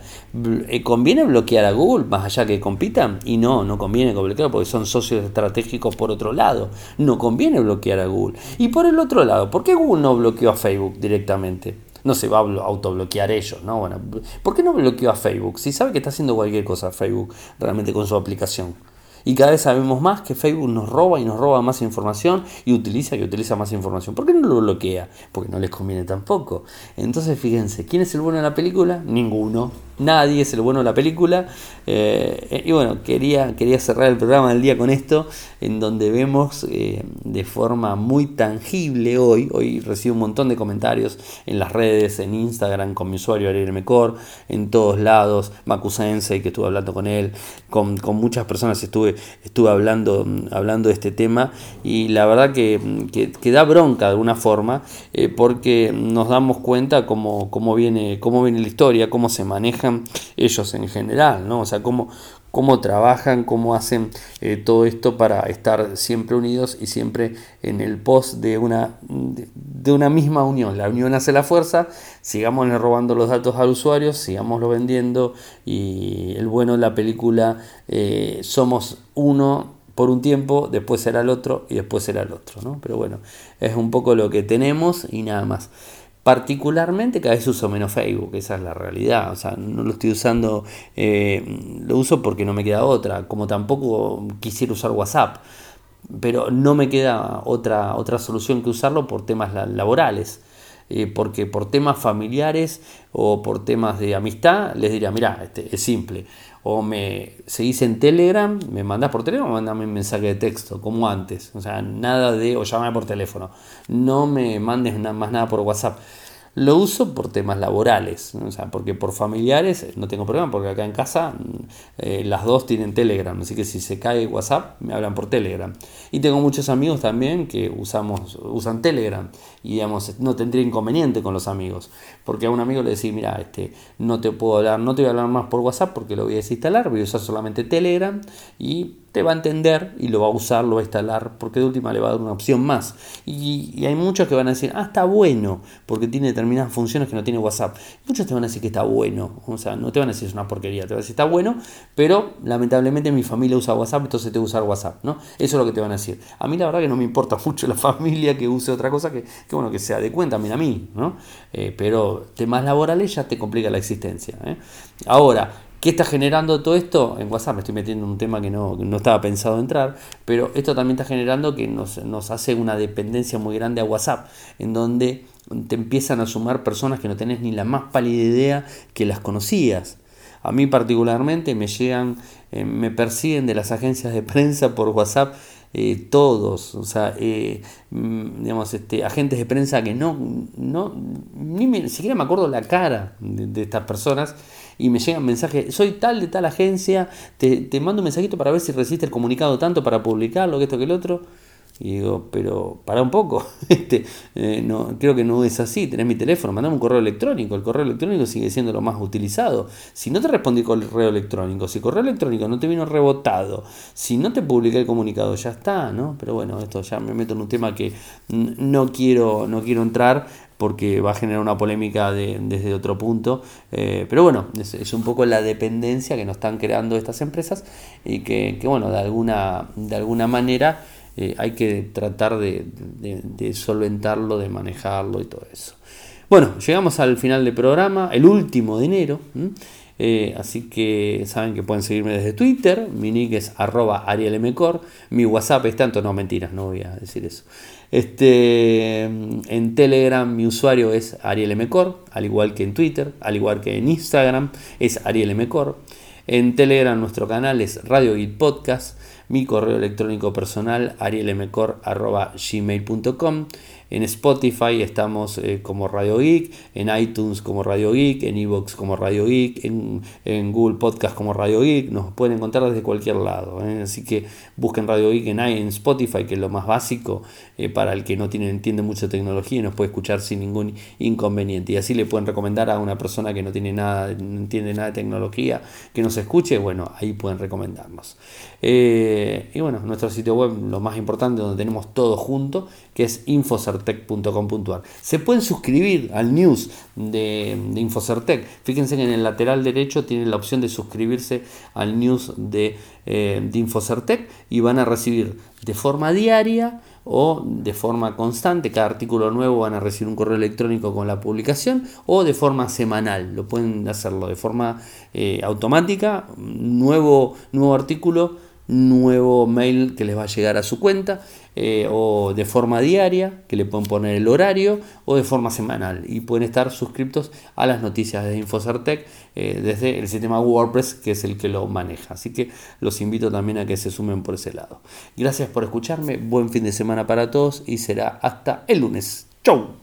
Eh, ¿Conviene bloquear a Google más allá que compitan? Y no, no conviene bloquear porque son socios estratégicos por otro lado. No conviene bloquear a Google. Y por el otro lado, ¿por qué Google no bloqueó a Facebook directamente? No se va a autobloquear ellos, ¿no? Bueno, ¿por qué no bloqueó a Facebook? Si sabe que está haciendo cualquier cosa Facebook realmente con su aplicación. Y cada vez sabemos más que Facebook nos roba y nos roba más información y utiliza y utiliza más información. ¿Por qué no lo bloquea? Porque no les conviene tampoco. Entonces fíjense, ¿quién es el bueno de la película? Ninguno. Nadie es el bueno de la película. Eh, y bueno, quería, quería cerrar el programa del día con esto, en donde vemos eh, de forma muy tangible hoy, hoy recibo un montón de comentarios en las redes, en Instagram, con mi usuario Ariel Mecor, en todos lados, Makusense, que estuve hablando con él, con, muchas personas estuve, estuve hablando, hablando de este tema, y la verdad que, que, da bronca de alguna forma, eh, porque nos damos cuenta cómo, cómo, viene, cómo viene la historia, cómo se manejan ellos en general, ¿no? O sea, cómo, cómo trabajan, cómo hacen eh, todo esto para estar siempre unidos y siempre en el post de una, de, una misma unión. La unión hace la fuerza, sigamos robando los datos al usuario, sigámoslo vendiendo y el bueno de la película, eh, somos uno por un tiempo, después será el otro y después será el otro, ¿no? Pero bueno, es un poco lo que tenemos y nada más. Particularmente cada vez uso menos Facebook, esa es la realidad. O sea, no lo estoy usando, eh, lo uso porque no me queda otra. Como tampoco quisiera usar WhatsApp. Pero no me queda otra, otra solución que usarlo por temas laborales. Eh, porque por temas familiares o por temas de amistad les diría, mira, este, es simple. O me seguís en Telegram, me mandás por Telegram o mandame un mensaje de texto, como antes. O sea, nada de, o llamame por teléfono. No me mandes más nada por WhatsApp. Lo uso por temas laborales, o sea, porque por familiares no tengo problema, porque acá en casa eh, las dos tienen Telegram, así que si se cae WhatsApp me hablan por Telegram. Y tengo muchos amigos también que usamos, usan Telegram y digamos, no tendría inconveniente con los amigos, porque a un amigo le decís, mira, este, no te puedo hablar, no te voy a hablar más por WhatsApp porque lo voy a desinstalar, voy a usar solamente Telegram y te va a entender y lo va a usar, lo va a instalar, porque de última le va a dar una opción más. Y, hay muchos que van a decir, ah, está bueno, porque tiene determinadas funciones que no tiene WhatsApp. Muchos te van a decir que está bueno, o sea, no te van a decir es una porquería, te van a decir está bueno, pero lamentablemente mi familia usa WhatsApp, entonces te voy a usar WhatsApp, ¿no? Eso es lo que te van a decir. A mí la verdad que no me importa mucho la familia que use otra cosa que, que bueno, que de cuenta también a mí, ¿no? Eh, pero temas laborales ya te complica la existencia. ¿eh? Ahora, ¿Qué está generando todo esto? En WhatsApp me estoy metiendo en un tema que no, estaba pensado entrar, pero esto también está generando que nos, hace una dependencia muy grande a WhatsApp, en donde te empiezan a sumar personas que no tenés ni la más pálida idea que las conocías. A mí particularmente me llegan, eh, me persiguen de las agencias de prensa por WhatsApp eh, todos, o sea, eh, mm, digamos, este, agentes de prensa que no, no ni, siquiera me acuerdo la cara de, estas personas y me llegan mensajes, soy tal de tal agencia, te, te mando un mensajito para ver si resiste el comunicado tanto para publicarlo, que esto que el otro. Y digo, pero para un poco, este, no, creo que no es así, tenés mi teléfono, mandame un correo electrónico, el correo electrónico sigue siendo lo más utilizado. Si no te respondí con el correo electrónico, si el correo electrónico no te vino rebotado, si no te publiqué el comunicado, ya está, ¿no? Pero bueno, esto ya me meto en un tema que no quiero, no quiero entrar porque va a generar una polémica desde otro punto. Eh, pero bueno, es, un poco la dependencia que nos están creando estas empresas y que, que bueno, de alguna, de alguna manera eh, hay que tratar de, solventarlo, de manejarlo y todo eso. Bueno, llegamos al final del programa, el último de enero. Eh, así que saben que pueden seguirme desde Twitter. Mi nick es arroba arielmcor. Mi WhatsApp es tanto, no mentiras, no voy a decir eso. Este, en Telegram mi usuario es arielmcor, al igual que en Twitter, al igual que en Instagram es arielmcor. En Telegram nuestro canal es Radio Podcast mi correo electrónico personal arielmcor.gmail.com en Spotify estamos eh, como Radio Geek, en iTunes como Radio Geek, en Evox como Radio Geek, en, Google Podcast como Radio Geek. Nos pueden encontrar desde cualquier lado. ¿eh? Así que busquen Radio Geek en, en Spotify, que es lo más básico eh, para el que no tiene, entiende mucho tecnología y nos puede escuchar sin ningún inconveniente. Y así le pueden recomendar a una persona que no tiene nada, no entiende nada de tecnología, que nos escuche. Bueno, ahí pueden recomendarnos. y bueno, nuestro sitio web, lo más importante, donde tenemos todo junto, que es infocertec.com.ar. Se pueden suscribir al news de, Infocertec. Fíjense que en el lateral derecho tienen la opción de suscribirse al news de, eh, de Infocertec y van a recibir de forma diaria o de forma constante, cada artículo nuevo van a recibir un correo electrónico con la publicación o de forma semanal, lo pueden hacerlo de forma eh, automática, nuevo, nuevo artículo nuevo mail que les va a llegar a su cuenta eh, o de forma diaria, que le pueden poner el horario o de forma semanal y pueden estar suscriptos a las noticias de Infocertec eh, desde el sistema WordPress que es el que lo maneja. Así que los invito también a que se sumen por ese lado. Gracias por escucharme, buen fin de semana para todos y será hasta el lunes. ¡Chau!